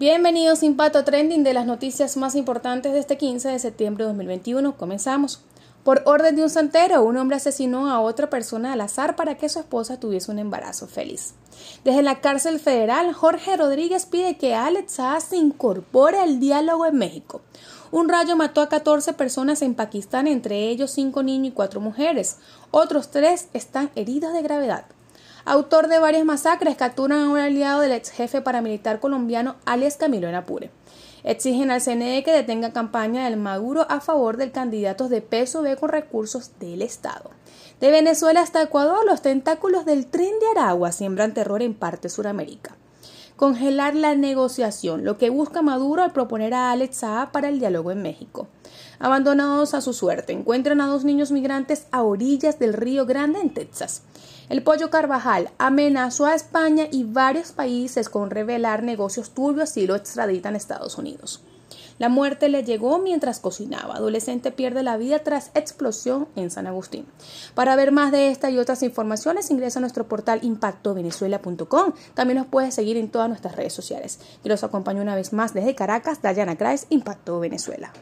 Bienvenidos Impacto Trending de las noticias más importantes de este 15 de septiembre de 2021. Comenzamos. Por orden de un santero, un hombre asesinó a otra persona al azar para que su esposa tuviese un embarazo feliz. Desde la cárcel federal, Jorge Rodríguez pide que Alex Saaz se incorpore al diálogo en México. Un rayo mató a 14 personas en Pakistán, entre ellos 5 niños y 4 mujeres. Otros 3 están heridos de gravedad autor de varias masacres, capturan a un aliado del ex jefe paramilitar colombiano alias Camilo Enapure. Exigen al CNE que detenga campaña del Maduro a favor del candidato de PSOE con recursos del Estado. De Venezuela hasta Ecuador, los tentáculos del tren de Aragua siembran terror en parte Suramérica. Congelar la negociación, lo que busca Maduro al proponer a Alex Saab para el diálogo en México. Abandonados a su suerte, encuentran a dos niños migrantes a orillas del Río Grande en Texas. El pollo Carvajal amenazó a España y varios países con revelar negocios turbios si lo extraditan a Estados Unidos. La muerte le llegó mientras cocinaba. Adolescente pierde la vida tras explosión en San Agustín. Para ver más de esta y otras informaciones, ingresa a nuestro portal impactovenezuela.com. También nos puedes seguir en todas nuestras redes sociales. Y los acompaño una vez más desde Caracas, Dayana Craes, Impacto Venezuela.